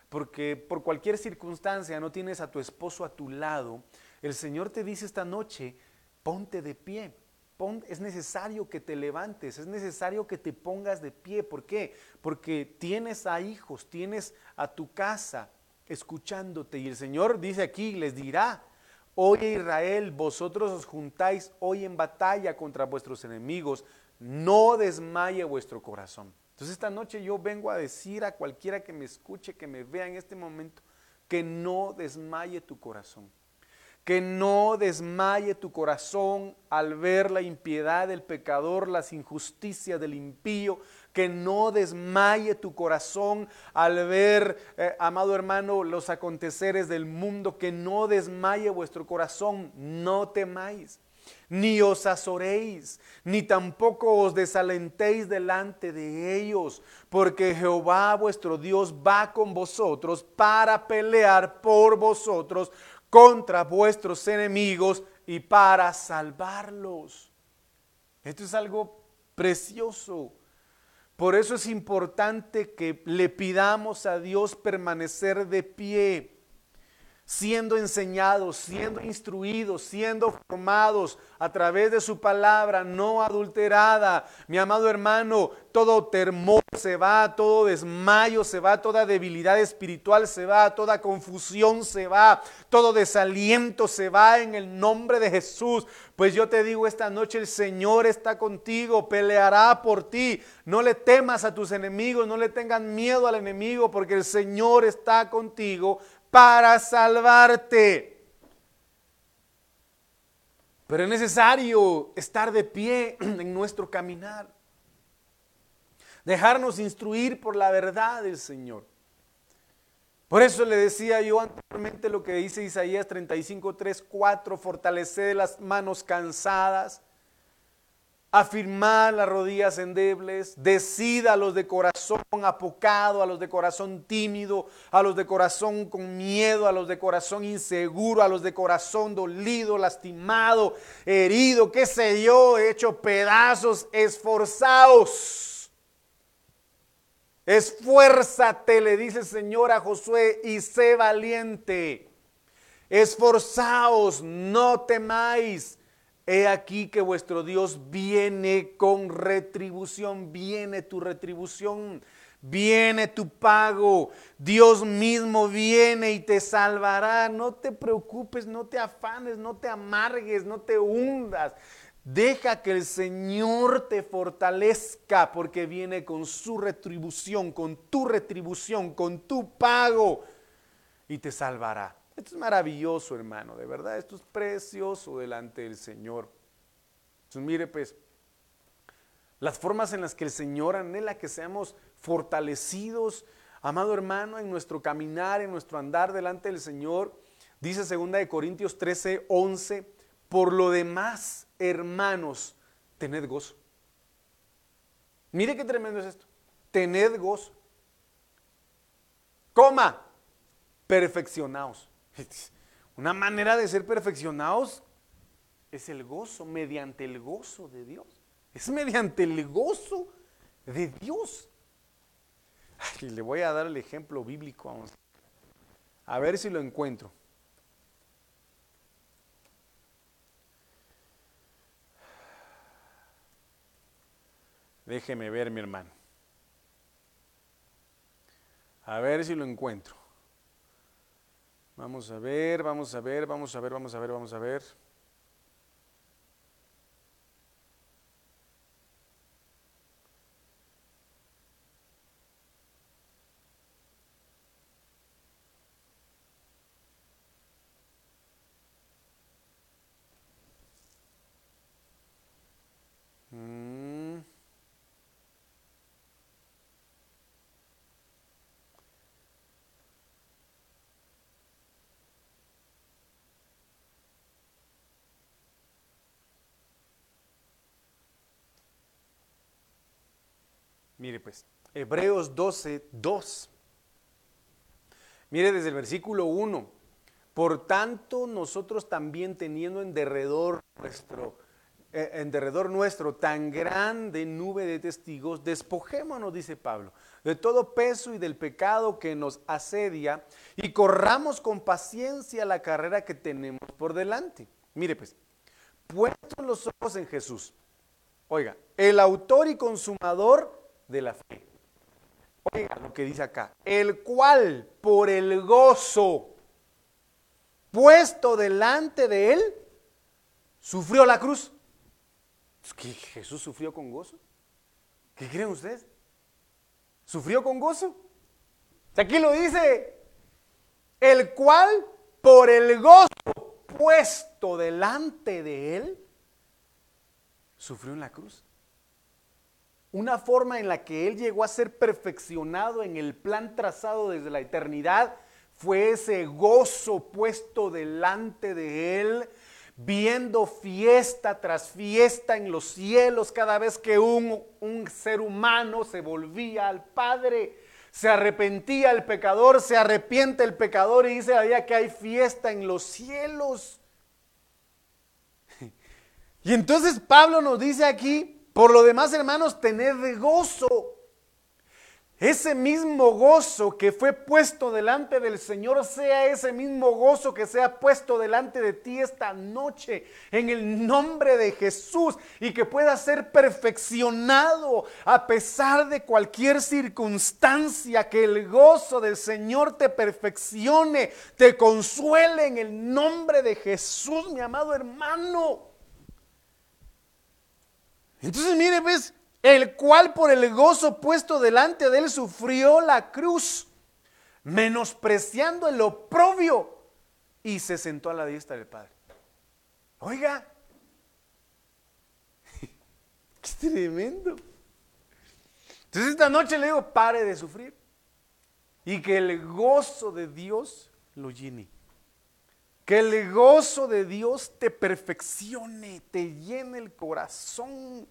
porque por cualquier circunstancia no tienes a tu esposo a tu lado, el Señor te dice esta noche, ponte de pie. es necesario que te levantes, es necesario que te pongas de pie. ¿Por qué? Porque tienes a hijos, tienes a tu casa escuchándote y el Señor dice aquí, les dirá, Oye Israel, vosotros os juntáis hoy en batalla contra vuestros enemigos, no desmaye vuestro corazón. Entonces esta noche yo vengo a decir a cualquiera que me escuche, que me vea en este momento, que no desmaye tu corazón que no desmaye tu corazón al ver la impiedad del pecador, las injusticias del impío, que no desmaye tu corazón al ver, eh, amado hermano, los aconteceres del mundo, que no desmaye vuestro corazón, no temáis, ni os azoréis, ni tampoco os desalentéis delante de ellos, porque Jehová vuestro Dios va con vosotros para pelear por vosotros contra vuestros enemigos y para salvarlos. Esto es algo precioso. Por eso es importante que le pidamos a Dios permanecer de pie siendo enseñados, siendo instruidos, siendo formados a través de su palabra no adulterada. Mi amado hermano, todo temor se va, todo desmayo se va, toda debilidad espiritual se va, toda confusión se va, todo desaliento se va en el nombre de Jesús. Pues yo te digo esta noche, el Señor está contigo, peleará por ti. No le temas a tus enemigos, no le tengan miedo al enemigo, porque el Señor está contigo para salvarte. Pero es necesario estar de pie en nuestro caminar. Dejarnos instruir por la verdad del Señor. Por eso le decía yo anteriormente lo que dice Isaías 35, 3, 4, fortalecer las manos cansadas afirmar las rodillas endebles, decida los de corazón apocado, a los de corazón tímido, a los de corazón con miedo, a los de corazón inseguro, a los de corazón dolido, lastimado, herido, qué sé yo, hecho pedazos, esforzados. Esfuérzate, le dice el Señor a Josué, y sé valiente. Esforzaos, no temáis He aquí que vuestro Dios viene con retribución, viene tu retribución, viene tu pago, Dios mismo viene y te salvará. No te preocupes, no te afanes, no te amargues, no te hundas. Deja que el Señor te fortalezca porque viene con su retribución, con tu retribución, con tu pago y te salvará. Esto es maravilloso, hermano, de verdad, esto es precioso delante del Señor. Entonces, mire, pues, las formas en las que el Señor anhela que seamos fortalecidos, amado hermano, en nuestro caminar, en nuestro andar delante del Señor, dice 2 de Corintios 13, 11, por lo demás, hermanos, tened gozo. Mire qué tremendo es esto. Tened gozo. Coma, perfeccionaos. Una manera de ser perfeccionados es el gozo, mediante el gozo de Dios. Es mediante el gozo de Dios. Y le voy a dar el ejemplo bíblico. Vamos. A ver si lo encuentro. Déjeme ver, mi hermano. A ver si lo encuentro. Vamos a ver, vamos a ver, vamos a ver, vamos a ver, vamos a ver. Mire pues, Hebreos 12, 2. Mire desde el versículo 1. Por tanto, nosotros también teniendo en derredor nuestro, eh, en derredor nuestro tan grande nube de testigos, despojémonos, dice Pablo, de todo peso y del pecado que nos asedia y corramos con paciencia la carrera que tenemos por delante. Mire pues, puestos los ojos en Jesús. Oiga, el autor y consumador de la fe. Oiga lo que dice acá, el cual por el gozo puesto delante de él, sufrió la cruz. ¿Que Jesús sufrió con gozo? ¿Qué creen ustedes? ¿Sufrió con gozo? Aquí lo dice, el cual por el gozo puesto delante de él, sufrió en la cruz una forma en la que Él llegó a ser perfeccionado en el plan trazado desde la eternidad fue ese gozo puesto delante de Él, viendo fiesta tras fiesta en los cielos cada vez que un, un ser humano se volvía al Padre. Se arrepentía el pecador, se arrepiente el pecador y dice día que hay fiesta en los cielos. Y entonces Pablo nos dice aquí, por lo demás, hermanos, tened gozo. Ese mismo gozo que fue puesto delante del Señor sea ese mismo gozo que sea puesto delante de ti esta noche en el nombre de Jesús y que pueda ser perfeccionado a pesar de cualquier circunstancia, que el gozo del Señor te perfeccione, te consuele en el nombre de Jesús, mi amado hermano. Entonces, mire, ves, el cual por el gozo puesto delante de él sufrió la cruz, menospreciando el oprobio, y se sentó a la diestra del Padre. Oiga, qué tremendo. Entonces esta noche le digo, pare de sufrir y que el gozo de Dios lo llene. Que el gozo de Dios te perfeccione, te llene el corazón,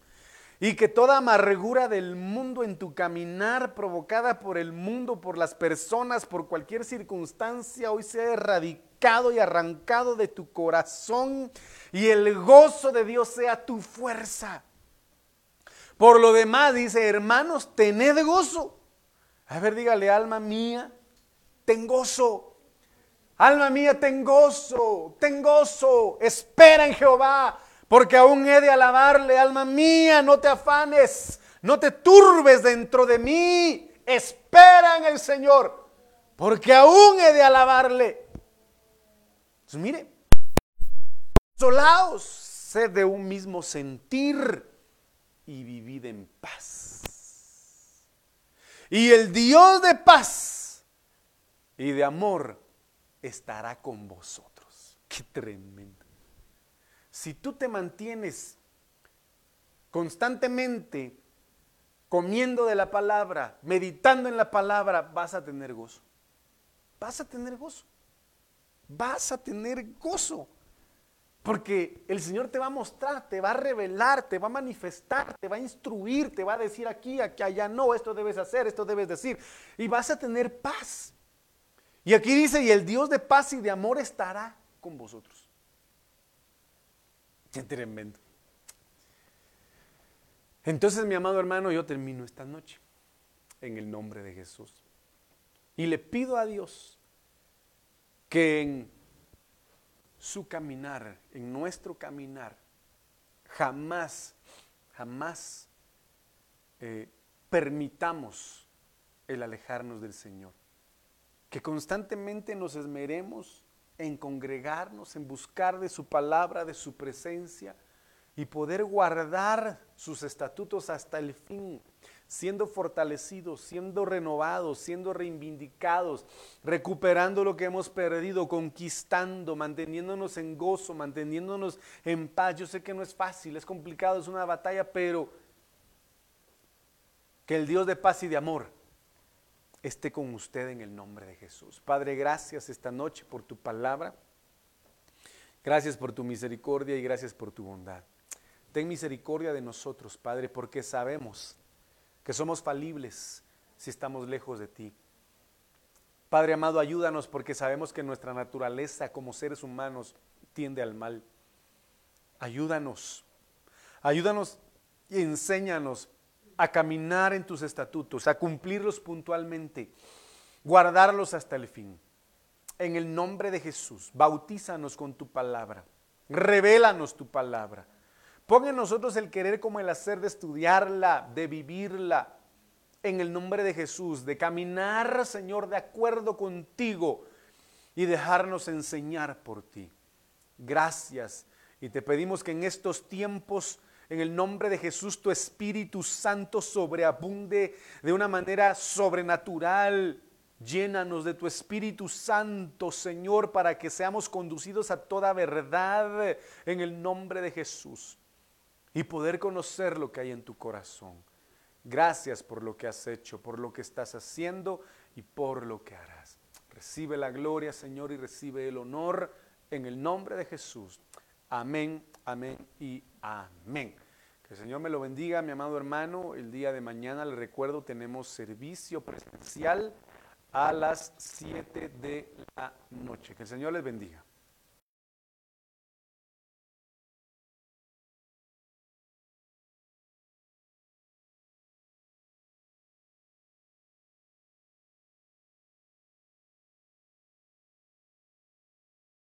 Y que toda amargura del mundo en tu caminar, provocada por el mundo, por las personas, por cualquier circunstancia, hoy sea erradicado y arrancado de tu corazón y el gozo de Dios sea tu fuerza. Por lo demás, dice, hermanos, tened gozo. A ver, dígale, alma mía, ten gozo. Alma mía, ten gozo, ten gozo. Espera en Jehová porque aún he de alabarle, alma mía, no te afanes, no te turbes dentro de mí, espera en el Señor, porque aún he de alabarle. Entonces, mire, solaos, sed de un mismo sentir y vivid en paz. Y el Dios de paz y de amor estará con vosotros. Qué tremendo. Si tú te mantienes constantemente comiendo de la palabra, meditando en la palabra, vas a tener gozo. Vas a tener gozo. Vas a tener gozo. Porque el Señor te va a mostrar, te va a revelar, te va a manifestar, te va a instruir, te va a decir aquí, aquí, allá no, esto debes hacer, esto debes decir. Y vas a tener paz. Y aquí dice, y el Dios de paz y de amor estará con vosotros. Qué tremendo. Entonces, mi amado hermano, yo termino esta noche en el nombre de Jesús. Y le pido a Dios que en su caminar, en nuestro caminar, jamás, jamás eh, permitamos el alejarnos del Señor. Que constantemente nos esmeremos en congregarnos, en buscar de su palabra, de su presencia y poder guardar sus estatutos hasta el fin, siendo fortalecidos, siendo renovados, siendo reivindicados, recuperando lo que hemos perdido, conquistando, manteniéndonos en gozo, manteniéndonos en paz. Yo sé que no es fácil, es complicado, es una batalla, pero que el Dios de paz y de amor esté con usted en el nombre de Jesús. Padre, gracias esta noche por tu palabra. Gracias por tu misericordia y gracias por tu bondad. Ten misericordia de nosotros, Padre, porque sabemos que somos falibles si estamos lejos de ti. Padre amado, ayúdanos porque sabemos que nuestra naturaleza como seres humanos tiende al mal. Ayúdanos. Ayúdanos y enséñanos a caminar en tus estatutos, a cumplirlos puntualmente, guardarlos hasta el fin. En el nombre de Jesús, bautízanos con tu palabra, revélanos tu palabra. Pon en nosotros el querer como el hacer de estudiarla, de vivirla, en el nombre de Jesús, de caminar, Señor, de acuerdo contigo y dejarnos enseñar por ti. Gracias. Y te pedimos que en estos tiempos en el nombre de Jesús tu Espíritu Santo sobreabunde de una manera sobrenatural. Llénanos de tu Espíritu Santo, Señor, para que seamos conducidos a toda verdad en el nombre de Jesús y poder conocer lo que hay en tu corazón. Gracias por lo que has hecho, por lo que estás haciendo y por lo que harás. Recibe la gloria, Señor, y recibe el honor en el nombre de Jesús. Amén, amén y amén. Que el Señor me lo bendiga, mi amado hermano. El día de mañana, le recuerdo, tenemos servicio presencial a las 7 de la noche. Que el Señor les bendiga.